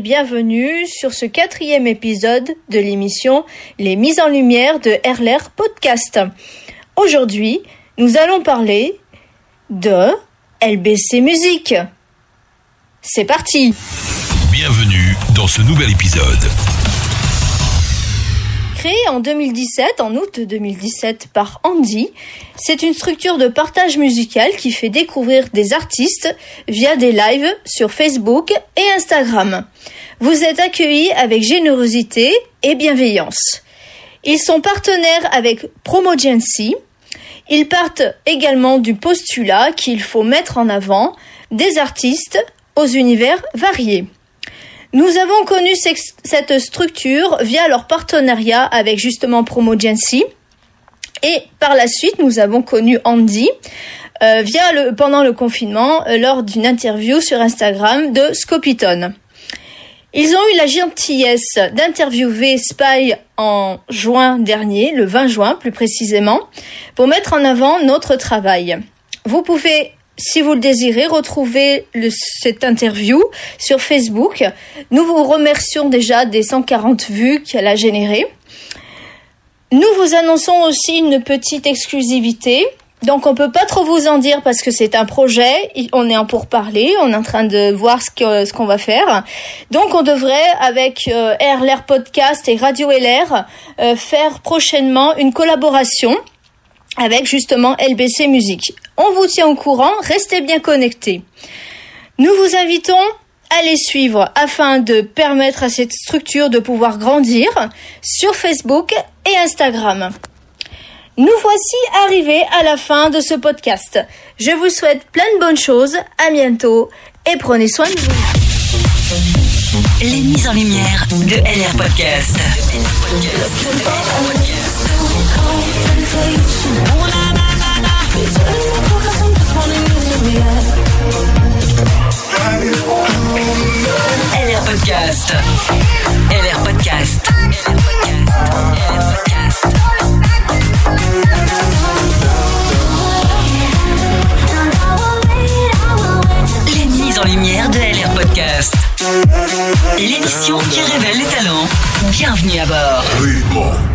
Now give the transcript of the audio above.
bienvenue sur ce quatrième épisode de l'émission Les mises en lumière de RLR Podcast. Aujourd'hui, nous allons parler de LBC Musique. C'est parti Bienvenue dans ce nouvel épisode. Créé en 2017, en août 2017 par Andy, c'est une structure de partage musical qui fait découvrir des artistes via des lives sur Facebook et Instagram. Vous êtes accueillis avec générosité et bienveillance. Ils sont partenaires avec Promogency. Ils partent également du postulat qu'il faut mettre en avant des artistes aux univers variés. Nous avons connu cette structure via leur partenariat avec justement Promogency. Et par la suite, nous avons connu Andy euh, via le, pendant le confinement euh, lors d'une interview sur Instagram de Scopiton. Ils ont eu la gentillesse d'interviewer Spy en juin dernier, le 20 juin plus précisément, pour mettre en avant notre travail. Vous pouvez si vous le désirez, retrouvez cette interview sur Facebook. Nous vous remercions déjà des 140 vues qu'elle a générées. Nous vous annonçons aussi une petite exclusivité. Donc on peut pas trop vous en dire parce que c'est un projet, on est en pourparler, on est en train de voir ce qu'on va faire. Donc on devrait avec euh, RLR Podcast et Radio LR euh, faire prochainement une collaboration avec justement LBC Musique. On vous tient au courant, restez bien connectés. Nous vous invitons à les suivre afin de permettre à cette structure de pouvoir grandir sur Facebook et Instagram. Nous voici arrivés à la fin de ce podcast. Je vous souhaite plein de bonnes choses, à bientôt et prenez soin de vous. Les mises en lumière de LR LR Podcast. L'émission qui révèle les talents. Bienvenue à bord. Bon.